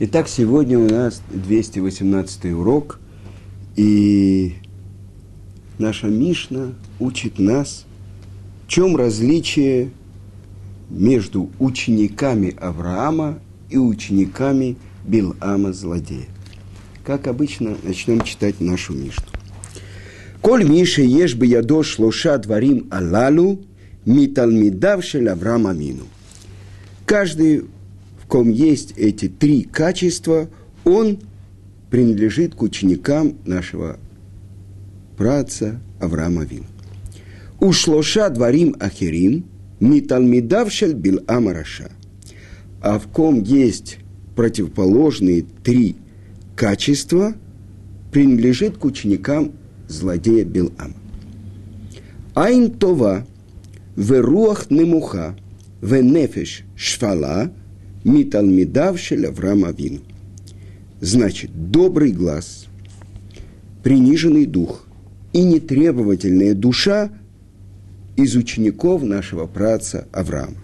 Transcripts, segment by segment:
Итак, сегодня у нас 218 урок, и наша Мишна учит нас, в чем различие между учениками Авраама и учениками Билама злодея. Как обычно, начнем читать нашу Мишну. Коль Миша ешь бы ядош лоша дворим алалу, миталмидав шель Авраама мину. Каждый в ком есть эти три качества, он принадлежит к ученикам нашего праца Авраама Вин. Ушлоша дворим ахерим, миталмидавшель бил амараша. А в ком есть противоположные три качества, принадлежит к ученикам злодея Билама. Айн това, веруах немуха, венефеш шфала – Миталмидав Авраама Авину. Значит, добрый глаз, приниженный дух и нетребовательная душа из учеников нашего праца Авраама.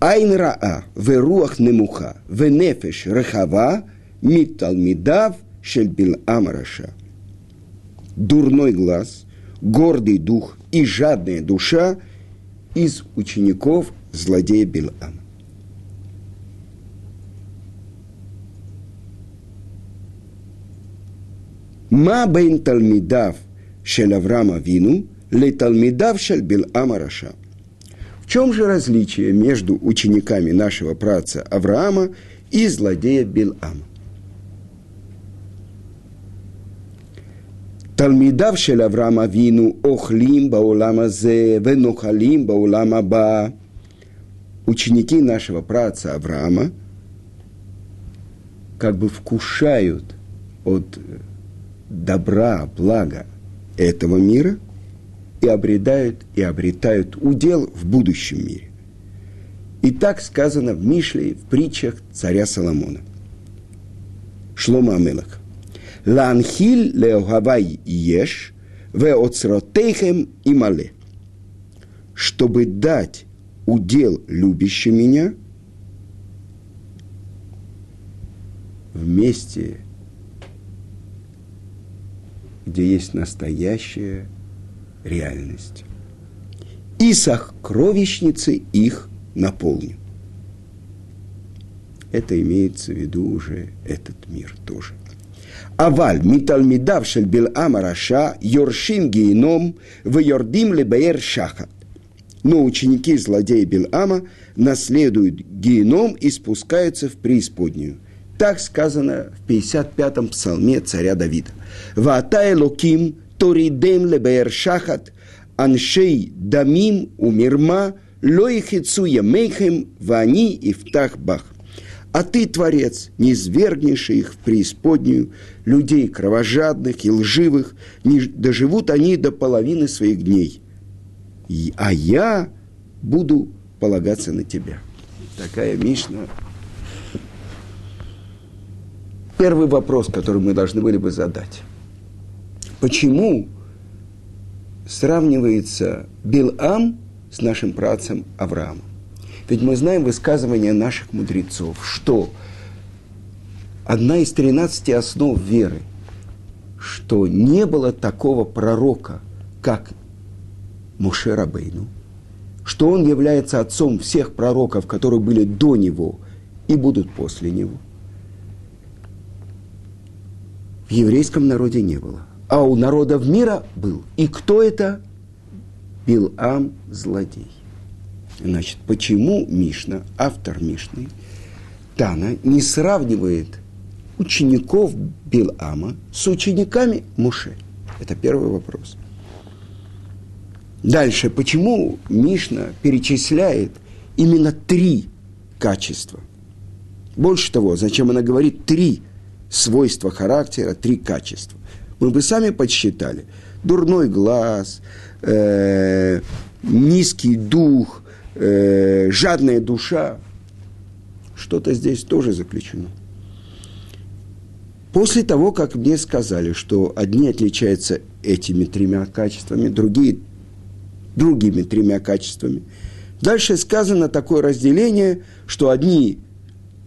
Айн раа, веруах немуха, венефеш рехава, миталмидав шельбил амараша. Дурной глаз, гордый дух и жадная душа из учеников злодея Билама. מה בין תלמידיו של אברהם אבינו לתלמידיו של בלעם הרשע? В чем же различие между учениками нашего праца Авраама и злодея Билама? תלמידיו של אברהם אבינו אוכלים בעולם הזה ונוחלים בעולם הבא. Ученики нашего праца Авраама как бы вкушают от добра, блага этого мира и обретают, и обретают удел в будущем мире. И так сказано в Мишле, в притчах царя Соломона. Шлома Амелах. Ланхиль леохавай еш, веоцротейхем и мале. Чтобы дать удел любящим меня вместе где есть настоящая реальность. И сокровищницы их наполню. Это имеется в виду уже этот мир тоже. אבל מתלמידיו של בלעם הרשע יורשים גיהינום ויורדים לבאר שחת. Но ученики злодея Билама наследуют геном и спускаются в преисподнюю. Так сказано в 55-м псалме царя Давида. «Ваата элоким торидем лебеер шахат, аншей дамим умирма, лоихицу ямейхем, вани и втах бах». А ты, Творец, не свергнешь их в преисподнюю, людей кровожадных и лживых, не доживут они до половины своих дней. И, а я буду полагаться на тебя. Такая Мишна Первый вопрос, который мы должны были бы задать. Почему сравнивается Билам с нашим працем Авраамом? Ведь мы знаем высказывания наших мудрецов, что одна из тринадцати основ веры, что не было такого пророка, как Муше Рабейну, что он является отцом всех пророков, которые были до него и будут после него – в еврейском народе не было. А у народов мира был. И кто это? Билам злодей. Значит, почему Мишна, автор Мишны, Тана, не сравнивает учеников Билама с учениками Муше? Это первый вопрос. Дальше, почему Мишна перечисляет именно три качества? Больше того, зачем она говорит три свойства характера, три качества. Мы бы сами подсчитали. Дурной глаз, э, низкий дух, э, жадная душа. Что-то здесь тоже заключено. После того, как мне сказали, что одни отличаются этими тремя качествами, другие другими тремя качествами, дальше сказано такое разделение, что одни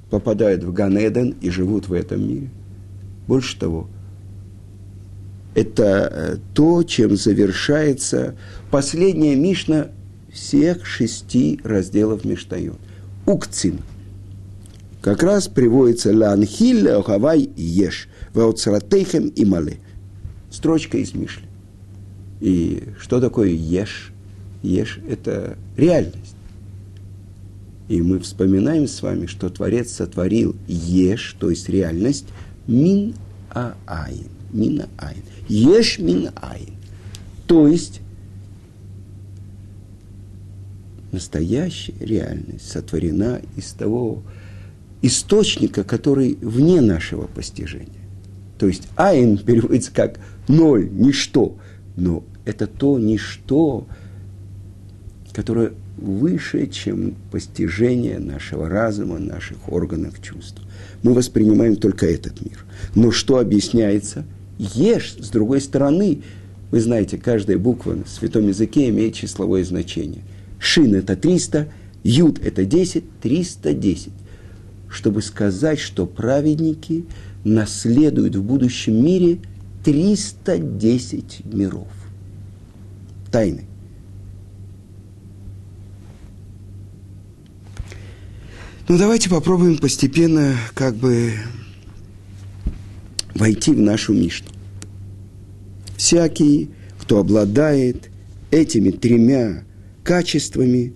попадают в Ганеден и живут в этом мире. Больше того, это э, то, чем завершается последняя Мишна всех шести разделов Миштайот. Укцин. Как раз приводится «Ланхиль охавай еш, ваоцратейхем и мале». Строчка из Мишли. И что такое еш? Еш – это реальность. И мы вспоминаем с вами, что Творец сотворил еш, то есть реальность, мин аайн. Мин аайн. Еш мин аин. То есть настоящая реальность сотворена из того источника, который вне нашего постижения. То есть айн переводится как ноль, ничто. Но это то ничто, которое выше, чем постижение нашего разума, наших органов чувств. Мы воспринимаем только этот мир. Но что объясняется? Ешь, с другой стороны, вы знаете, каждая буква в святом языке имеет числовое значение. Шин – это 300, Юд – это 10, 310. Чтобы сказать, что праведники наследуют в будущем мире 310 миров. Тайны. Ну, давайте попробуем постепенно как бы войти в нашу Мишну. Всякий, кто обладает этими тремя качествами,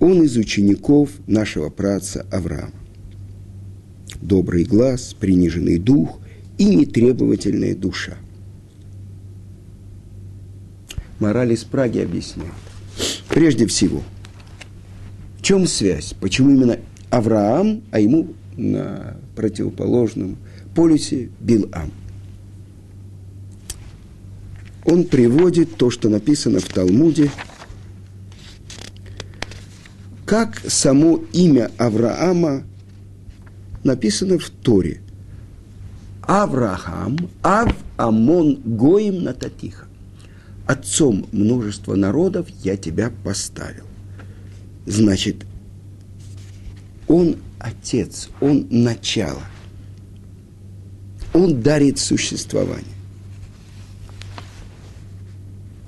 он из учеников нашего праца Авраама. Добрый глаз, приниженный дух и нетребовательная душа. Мораль из Праги объясняет. Прежде всего – чем связь? Почему именно Авраам, а ему на противоположном полюсе Билам? Он приводит то, что написано в Талмуде, как само имя Авраама написано в Торе. Авраам, Ав Амон Гоим Нататиха. Отцом множества народов я тебя поставил значит, он отец, он начало. Он дарит существование.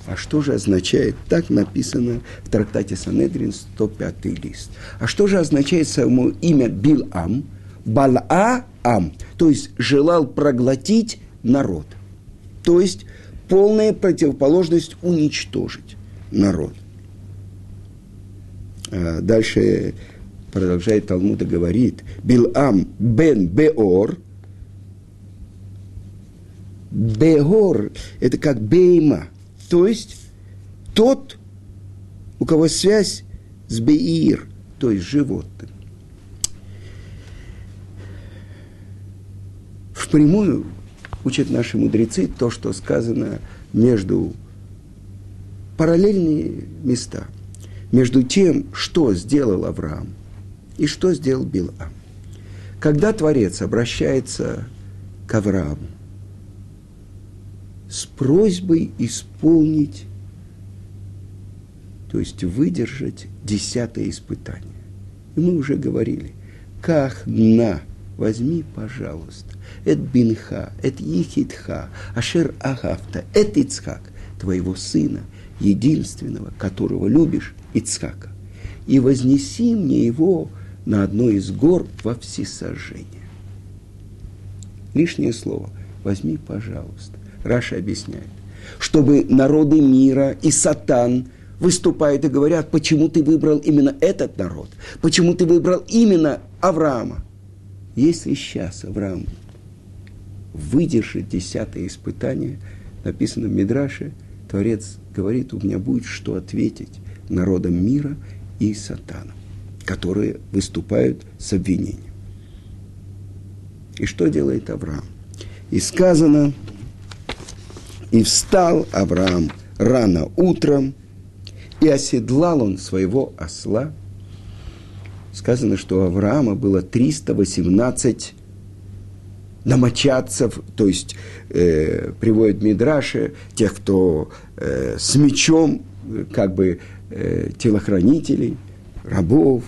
А что же означает, так написано в трактате Санедрин, 105 лист. А что же означает само имя Бил-Ам? Бал-А-Ам, то есть желал проглотить народ. То есть полная противоположность уничтожить народ – дальше продолжает Талмуда говорит, Билам бен Беор, Беор – это как Бейма, то есть тот, у кого связь с Беир, то есть животным. Впрямую учат наши мудрецы то, что сказано между параллельные места – между тем, что сделал Авраам и что сделал Билам. Когда Творец обращается к Аврааму с просьбой исполнить, то есть выдержать десятое испытание. И мы уже говорили, как на, возьми, пожалуйста, эт бинха, эт ехидха, ашер агафта, эт ицхак, твоего сына, единственного, которого любишь, Ицхака, и вознеси мне его на одной из гор во всесожжение. Лишнее слово. Возьми, пожалуйста. Раша объясняет. Чтобы народы мира и сатан выступают и говорят, почему ты выбрал именно этот народ, почему ты выбрал именно Авраама. Если сейчас Авраам выдержит десятое испытание, написано в Мидраше, Творец говорит, у меня будет что ответить народом мира и сатаном, которые выступают с обвинением. И что делает Авраам? И сказано, и встал Авраам рано утром, и оседлал он своего осла. Сказано, что у Авраама было 318 домочадцев, то есть э, приводят Мидраши, тех, кто э, с мечом как бы э, телохранителей, рабов.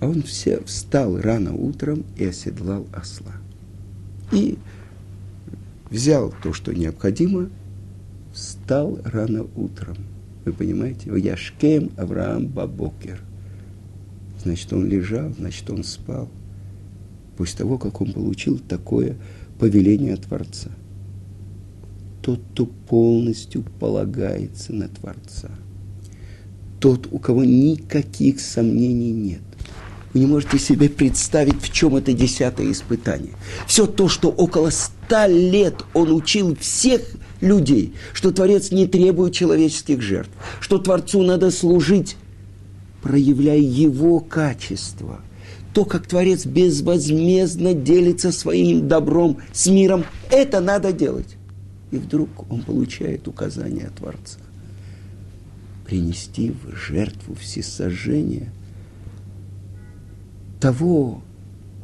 А он все встал рано утром и оседлал осла. И взял то, что необходимо, встал рано утром. Вы понимаете? Яшкем Авраам Бабокер. Значит, он лежал, значит, он спал. После того, как он получил такое повеление Творца. Тот, кто полностью полагается на Творца. Тот, у кого никаких сомнений нет. Вы не можете себе представить, в чем это десятое испытание. Все то, что около ста лет он учил всех людей, что Творец не требует человеческих жертв, что Творцу надо служить, проявляя его качество. То, как Творец безвозмездно делится своим добром с миром, это надо делать. И вдруг он получает указание от Творца принести в жертву всесожжения того,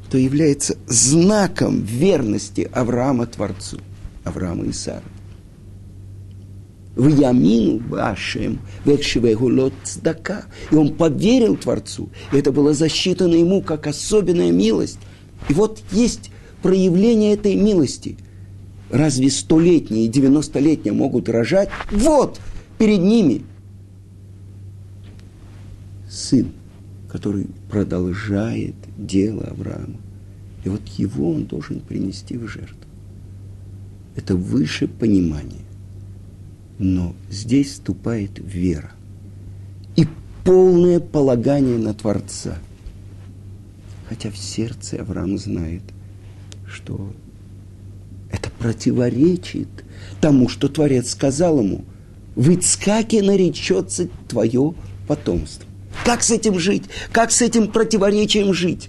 кто является знаком верности Авраама Творцу, Авраама и Сары. В Ямину Башем, Векшивегулот Цдака. И он поверил Творцу. И это было засчитано ему как особенная милость. И вот есть проявление этой милости. Разве столетние и девяностолетние могут рожать? Вот, перед ними сын – который продолжает дело Авраама. И вот его он должен принести в жертву. Это выше понимания. Но здесь вступает вера и полное полагание на Творца. Хотя в сердце Авраам знает, что противоречит тому, что Творец сказал ему, в Ицкаке наречется твое потомство. Как с этим жить? Как с этим противоречием жить?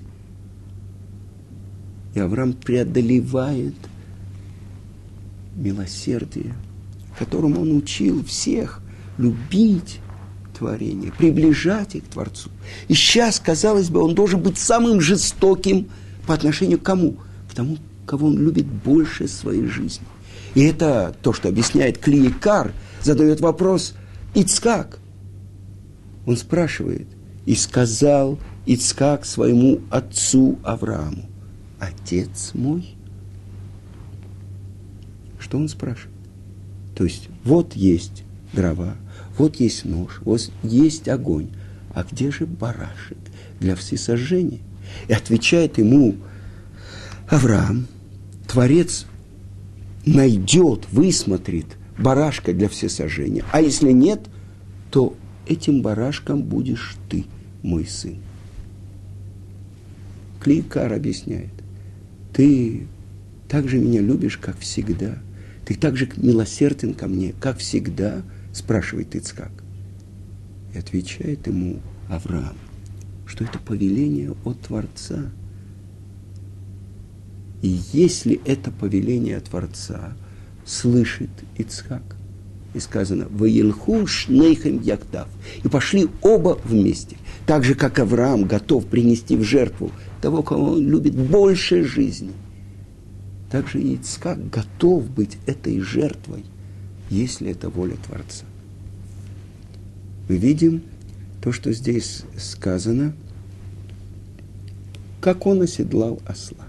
И Авраам преодолевает милосердие, которому он учил всех любить творение, приближать их к Творцу. И сейчас, казалось бы, он должен быть самым жестоким по отношению к кому? К тому, кого он любит больше своей жизни. И это то, что объясняет Клиекар, задает вопрос Ицкак – он спрашивает, и сказал Ицкак своему отцу Аврааму, отец мой? Что он спрашивает? То есть, вот есть дрова, вот есть нож, вот есть огонь, а где же барашек для всесожжения? И отвечает ему Авраам, Творец найдет, высмотрит барашка для всесожжения, а если нет, то этим барашком будешь ты, мой сын. Кликар объясняет, ты так же меня любишь, как всегда. Ты так же милосерден ко мне, как всегда, спрашивает Ицкак. И отвечает ему Авраам, что это повеление от Творца. И если это повеление Творца слышит Ицхак, и сказано, «Ваилхуш нейхем яктав». И пошли оба вместе. Так же, как Авраам готов принести в жертву того, кого он любит больше жизни. Так же и Ицкак готов быть этой жертвой, если это воля Творца. Мы видим то, что здесь сказано, как он оседлал осла.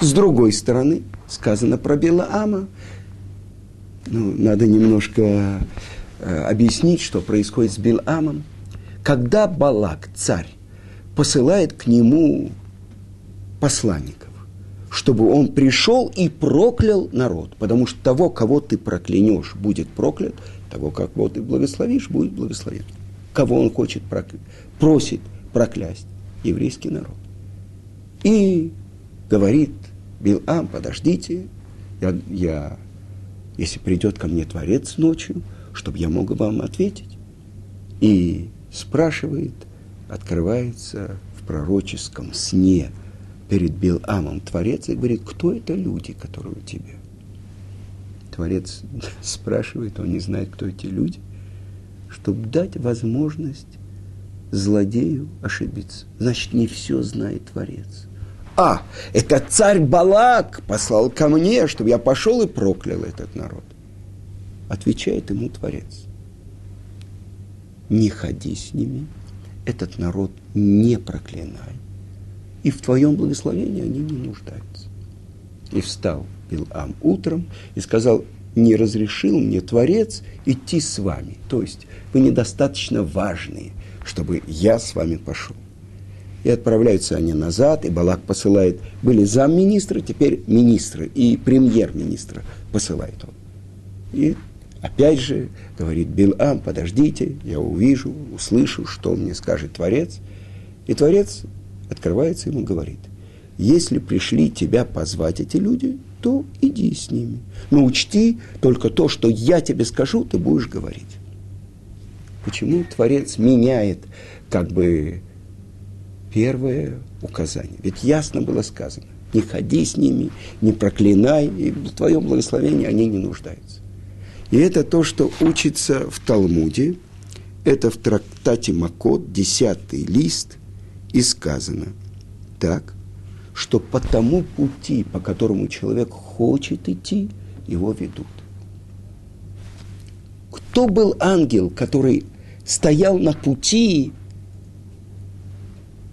С другой стороны, сказано про Белаама, ну, надо немножко э, объяснить, что происходит с Биламом. Когда Балак, царь, посылает к нему посланников, чтобы он пришел и проклял народ, потому что того, кого ты проклянешь, будет проклят, того, кого ты благословишь, будет благословен. Кого он хочет проклять, просит проклясть еврейский народ. И говорит Билам, подождите, я, я если придет ко мне Творец ночью, чтобы я мог вам ответить. И спрашивает, открывается в пророческом сне перед Биламом Творец и говорит, кто это люди, которые у тебя? Творец спрашивает, он не знает, кто эти люди, чтобы дать возможность злодею ошибиться. Значит, не все знает Творец. А, это царь Балак послал ко мне, чтобы я пошел и проклял этот народ. Отвечает ему Творец. Не ходи с ними. этот народ не проклинай. И в твоем благословении они не нуждаются. И встал Билам утром и сказал, не разрешил мне Творец идти с вами. То есть вы недостаточно важные, чтобы я с вами пошел. И отправляются они назад, и Балак посылает, были замминистра, теперь министры, и премьер-министра посылает он. И опять же говорит Билам, подождите, я увижу, услышу, что мне скажет Творец. И Творец открывается ему говорит, если пришли тебя позвать эти люди, то иди с ними. Но учти только то, что я тебе скажу, ты будешь говорить. Почему Творец меняет как бы первое указание? Ведь ясно было сказано, не ходи с ними, не проклинай, и в твоем благословении они не нуждаются. И это то, что учится в Талмуде, это в трактате Макот, десятый лист, и сказано так, что по тому пути, по которому человек хочет идти, его ведут. Кто был ангел, который стоял на пути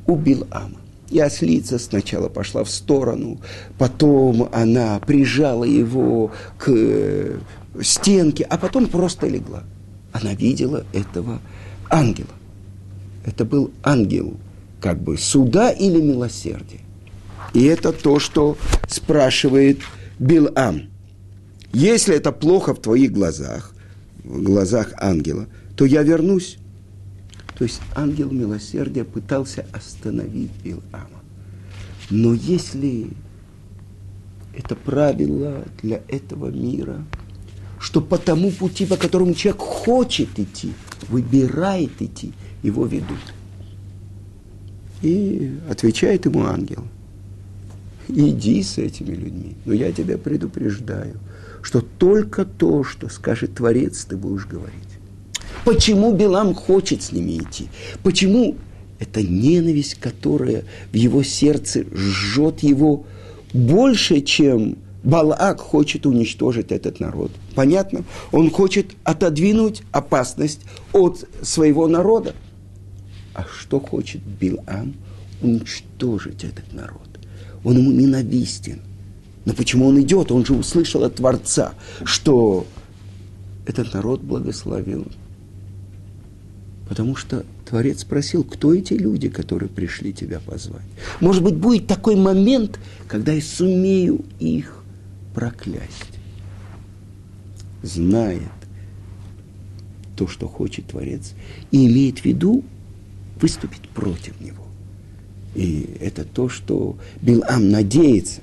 у Билама? И ослица сначала пошла в сторону, потом она прижала его к э, стенке, а потом просто легла. Она видела этого ангела. Это был ангел как бы суда или милосердия. И это то, что спрашивает Билам. Если это плохо в твоих глазах, в глазах ангела, то я вернусь. То есть ангел милосердия пытался остановить Билама. Но если это правило для этого мира, что по тому пути, по которому человек хочет идти, выбирает идти, его ведут. И отвечает ему ангел – иди с этими людьми. Но я тебя предупреждаю, что только то, что скажет Творец, ты будешь говорить. Почему Билам хочет с ними идти? Почему это ненависть, которая в его сердце жжет его больше, чем Балак хочет уничтожить этот народ. Понятно? Он хочет отодвинуть опасность от своего народа. А что хочет Билам? Уничтожить этот народ он ему ненавистен. Но почему он идет? Он же услышал от Творца, что этот народ благословил. Потому что Творец спросил, кто эти люди, которые пришли тебя позвать. Может быть, будет такой момент, когда я сумею их проклясть. Знает то, что хочет Творец, и имеет в виду выступить против него. И это то, что Билам надеется.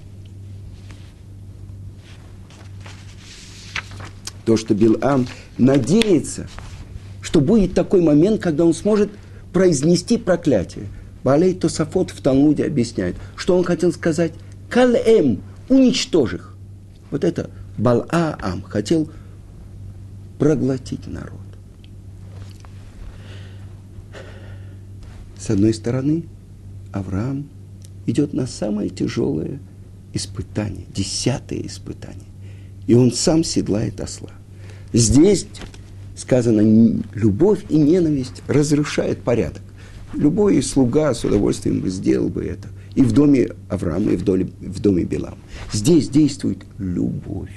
То, что Билам надеется, что будет такой момент, когда он сможет произнести проклятие. Балей Тософот в Талмуде объясняет, что он хотел сказать «Калэм» – уничтожь их. Вот это Балаам хотел проглотить народ. С одной стороны, Авраам идет на самое тяжелое испытание, десятое испытание. И он сам седлает осла. Здесь сказано, любовь и ненависть разрушают порядок. Любой слуга с удовольствием бы сделал бы это. И в доме Авраама, и в доме, в доме Белам. Здесь действует любовь.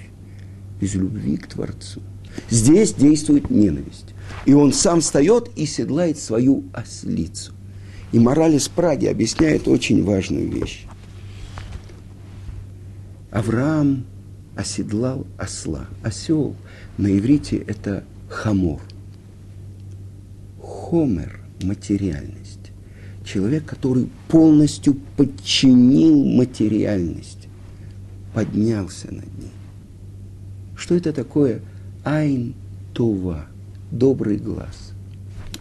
Из любви к Творцу. Здесь действует ненависть. И он сам встает и седлает свою ослицу. И мораль из Праги объясняет очень важную вещь. Авраам оседлал осла. Осел на иврите это хамор. Хомер – материальность. Человек, который полностью подчинил материальность, поднялся над ней. Что это такое? Айн Това – добрый глаз.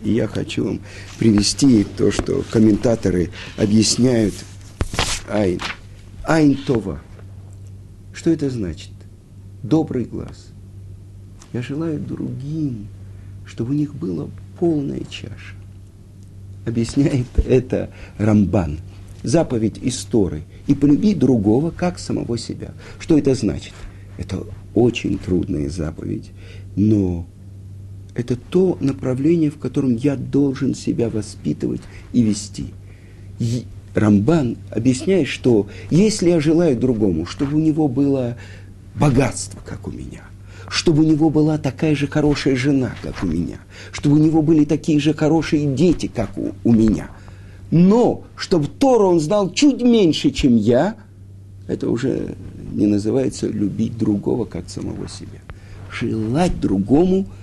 И я хочу вам привести то, что комментаторы объясняют Айн. Айн Това. Что это значит? Добрый глаз. Я желаю другим, чтобы у них была полная чаша. Объясняет это Рамбан. Заповедь истории. И полюби другого, как самого себя. Что это значит? Это очень трудная заповедь, но это то направление, в котором я должен себя воспитывать и вести. И Рамбан объясняет, что если я желаю другому, чтобы у него было богатство, как у меня, чтобы у него была такая же хорошая жена, как у меня, чтобы у него были такие же хорошие дети, как у, у меня, но чтобы Тору он знал чуть меньше, чем я, это уже не называется любить другого, как самого себя. Желать другому –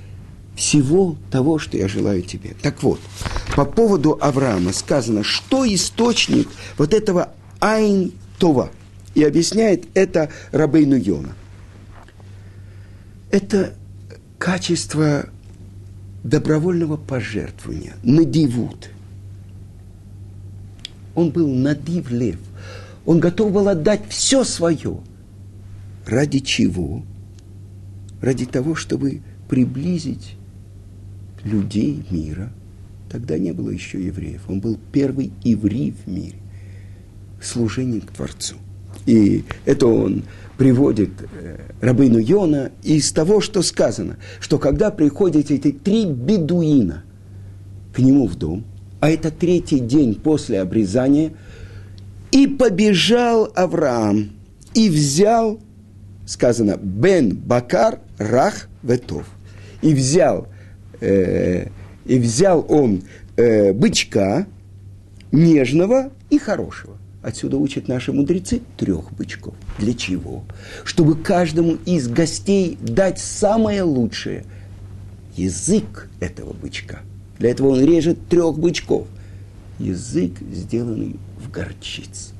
всего того, что я желаю тебе. Так вот, по поводу Авраама сказано, что источник вот этого Айн Това. И объясняет это Рабейну Йона. Это качество добровольного пожертвования, надивут. Он был надив лев. Он готов был отдать все свое. Ради чего? Ради того, чтобы приблизить людей мира. Тогда не было еще евреев. Он был первый еврей в мире. Служением к Творцу. И это он приводит э, рабыну Йона из того, что сказано, что когда приходят эти три бедуина к нему в дом, а это третий день после обрезания, и побежал Авраам, и взял, сказано, Бен Бакар Рах Ветов, и взял э, и взял он э, бычка нежного и хорошего. Отсюда учат наши мудрецы трех бычков. Для чего? Чтобы каждому из гостей дать самое лучшее. Язык этого бычка. Для этого он режет трех бычков. Язык, сделанный в горчице.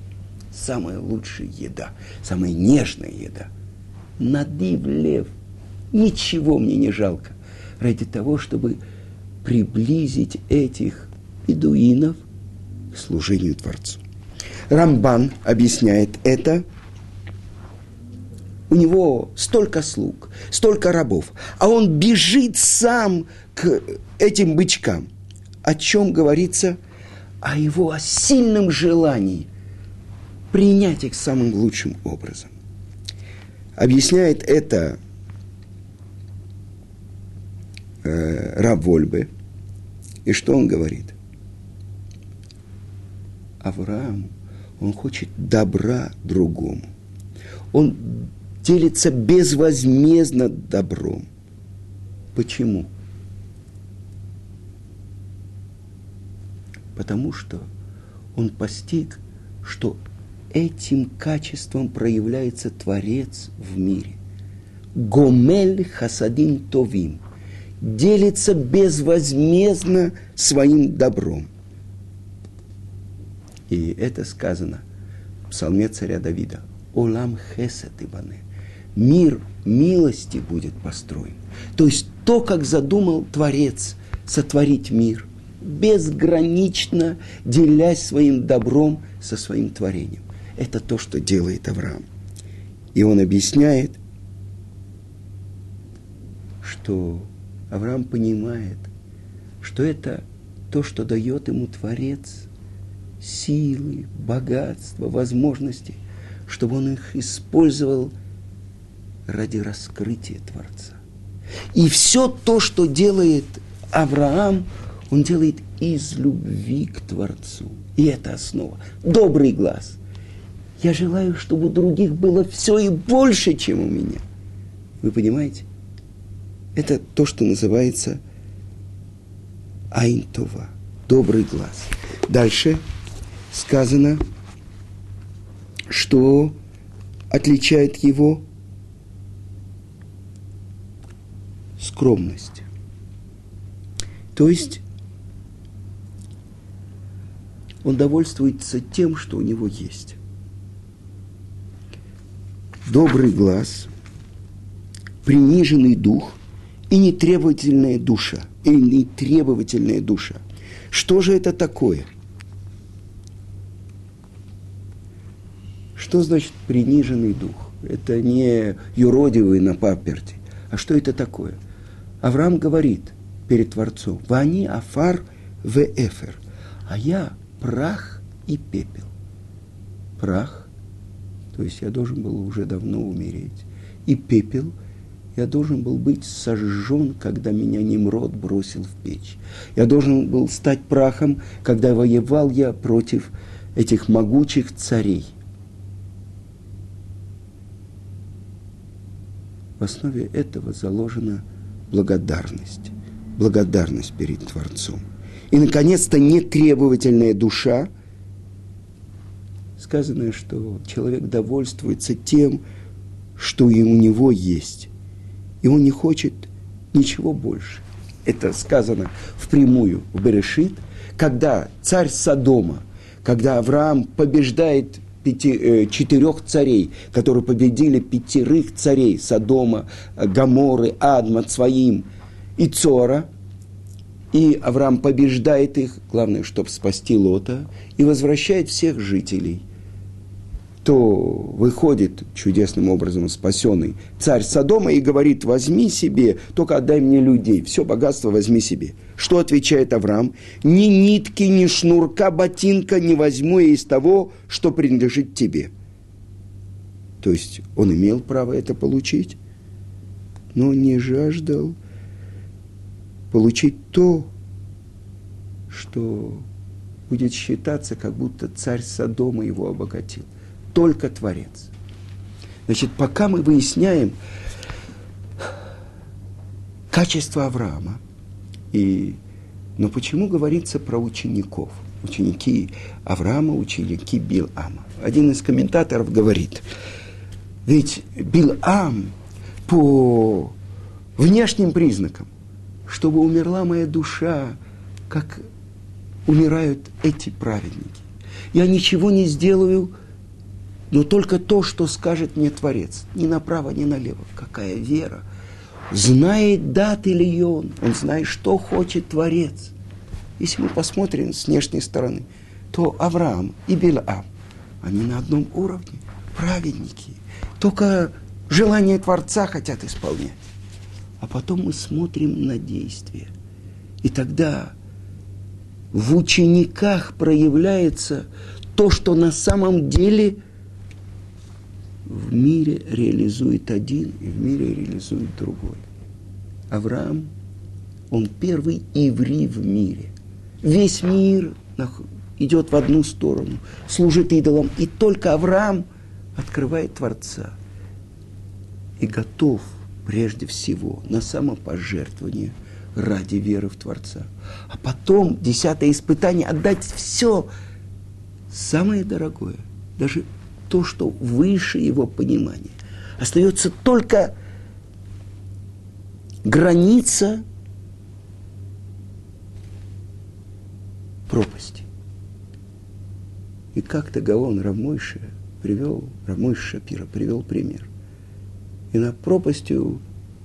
Самая лучшая еда, самая нежная еда. Надив лев. Ничего мне не жалко ради того, чтобы приблизить этих бедуинов к служению Творцу. Рамбан объясняет это. У него столько слуг, столько рабов, а он бежит сам к этим бычкам. О чем говорится? О его сильном желании принять их самым лучшим образом. Объясняет это э, раб Вольбе. И что он говорит? Авраам, он хочет добра другому. Он делится безвозмездно добром. Почему? Потому что он постиг, что этим качеством проявляется Творец в мире. Гомель хасадим товим – делится безвозмездно своим добром. И это сказано в псалме царя Давида. Олам хесет ибане. Мир милости будет построен. То есть то, как задумал Творец сотворить мир, безгранично делясь своим добром со своим творением. Это то, что делает Авраам. И он объясняет, что Авраам понимает, что это то, что дает ему Творец, силы, богатство, возможности, чтобы он их использовал ради раскрытия Творца. И все то, что делает Авраам, он делает из любви к Творцу. И это основа. Добрый глаз. Я желаю, чтобы у других было все и больше, чем у меня. Вы понимаете? Это то, что называется Айнтова, добрый глаз. Дальше сказано, что отличает его скромность. То есть он довольствуется тем, что у него есть. Добрый глаз, приниженный дух – и нетребовательная душа, и нетребовательная душа. Что же это такое? Что значит приниженный дух? Это не юродивый на паперти. А что это такое? Авраам говорит перед Творцом, «Вани афар в эфер», а я прах и пепел. Прах, то есть я должен был уже давно умереть, и пепел – Я должен был быть сожжен, когда меня Немрод бросил в печь. Я должен был стать прахом, когда воевал я против этих могучих царей. В основе этого заложена благодарность. Благодарность перед Творцом. И, наконец-то, нетребовательная душа. Сказано, что человек довольствуется тем, что и у него есть. И он не хочет ничего больше. Это сказано впрямую в Берешит, когда царь Содома, когда Авраам побеждает пяти, э, четырех царей, которые победили пятерых царей Содома, Гаморы, Адма, Цваим и Цора – и Авраам побеждает их, главное, чтобы спасти Лота, и возвращает всех жителей. То выходит чудесным образом спасенный царь Содома и говорит, возьми себе, только отдай мне людей, все богатство возьми себе. Что отвечает Авраам? Ни нитки, ни шнурка, ботинка не возьму я из того, что принадлежит тебе. То есть он имел право это получить, но не жаждал получить то, что будет считаться, как будто царь Содома его обогатил. Только Творец. Значит, пока мы выясняем качество Авраама, и, но почему говорится про учеников? Ученики Авраама, ученики Билама. Один из комментаторов говорит, ведь Билам по внешним признакам – чтобы умерла моя душа, как умирают эти праведники. Я ничего не сделаю, но только то, что скажет мне Творец. Ни направо, ни налево. Какая вера. Знает даты ли он, он знает, что хочет Творец. Если мы посмотрим с внешней стороны, то Авраам и Билам, они на одном уровне, праведники. Только желание Творца хотят исполнять а потом мы смотрим на действие. И тогда в учениках проявляется то, что на самом деле в мире реализует один и в мире реализует другой. Авраам, он первый иври в мире. Весь мир идет в одну сторону, служит идолам, и только Авраам открывает Творца и готов – прежде всего на самопожертвование ради веры в Творца. А потом, десятое испытание, отдать все самое дорогое, даже то, что выше его понимания. Остается только граница пропасти. И как-то Гаон Рамойша привел, Рамойша Шапира привел пример и над пропастью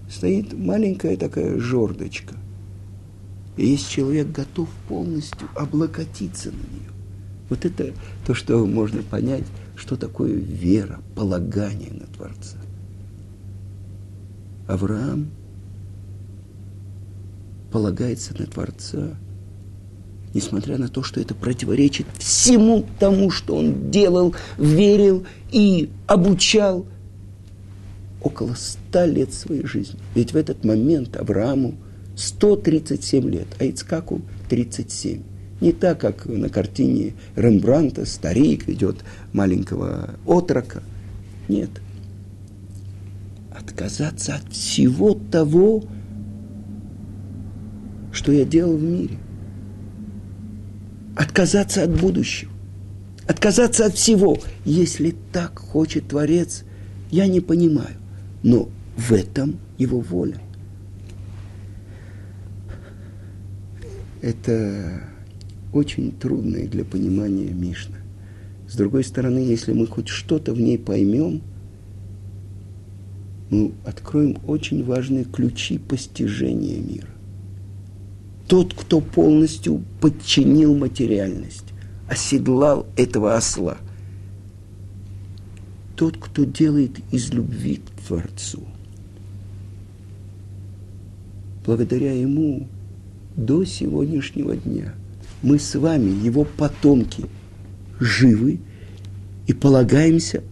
стоит маленькая такая жердочка. И если человек готов полностью облокотиться на нее, вот это то, что можно понять, что такое вера, полагание на Творца. Авраам полагается на Творца, несмотря на то, что это противоречит всему тому, что он делал, верил и обучал – около ста лет своей жизни. Ведь в этот момент Аврааму 137 лет, а Ицкаку 37. Не так, как на картине Рембранта старик ведет маленького отрока. Нет. Отказаться от всего того, что я делал в мире. Отказаться от будущего. Отказаться от всего. Если так хочет Творец, я не понимаю. Но в этом его воля. Это очень трудное для понимания Мишна. С другой стороны, если мы хоть что-то в ней поймем, мы откроем очень важные ключи постижения мира. Тот, кто полностью подчинил материальность, оседлал этого осла. Тот, кто делает из любви Творцу. Благодаря Ему до сегодняшнего дня мы с вами, Его потомки, живы и полагаемся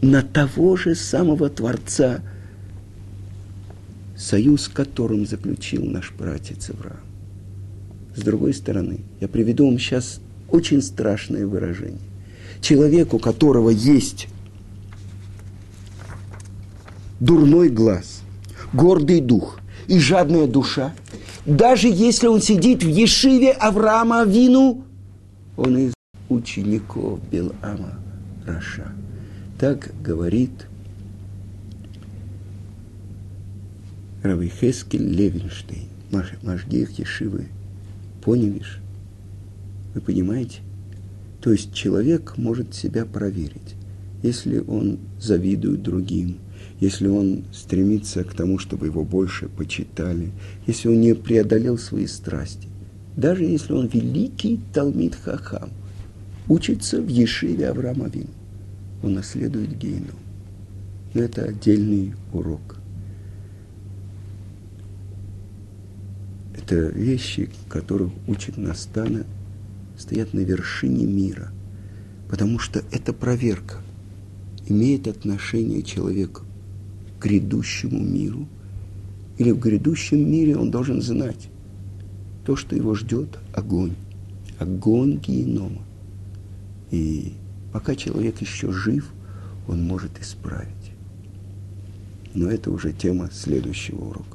на того же самого Творца, союз, которым заключил наш братец Авраам. С другой стороны, я приведу вам сейчас очень страшное выражение. Человек, у которого есть дурной глаз, гордый дух и жадная душа, даже если он сидит в Ешиве Авраама Вину, он из учеников Белама Раша. Так говорит Рави Хескель Левинштейн, Машгих Ешивы. Поневиш. Вы понимаете? То есть человек может себя проверить. Если он завидует другим, если он стремится к тому, чтобы его больше почитали, если он не преодолел свои страсти, даже если он великий Талмит Хахам, учится в Ешиве Авраама Вин, он наследует Гейну. Но это отдельный урок. Это вещи, которых учит Настана, стоят на вершине мира, потому что это проверка. Имеет отношение человек грядущему миру, или в грядущем мире он должен знать то, что его ждет огонь, огонь генома. И пока человек еще жив, он может исправить. Но это уже тема следующего урока.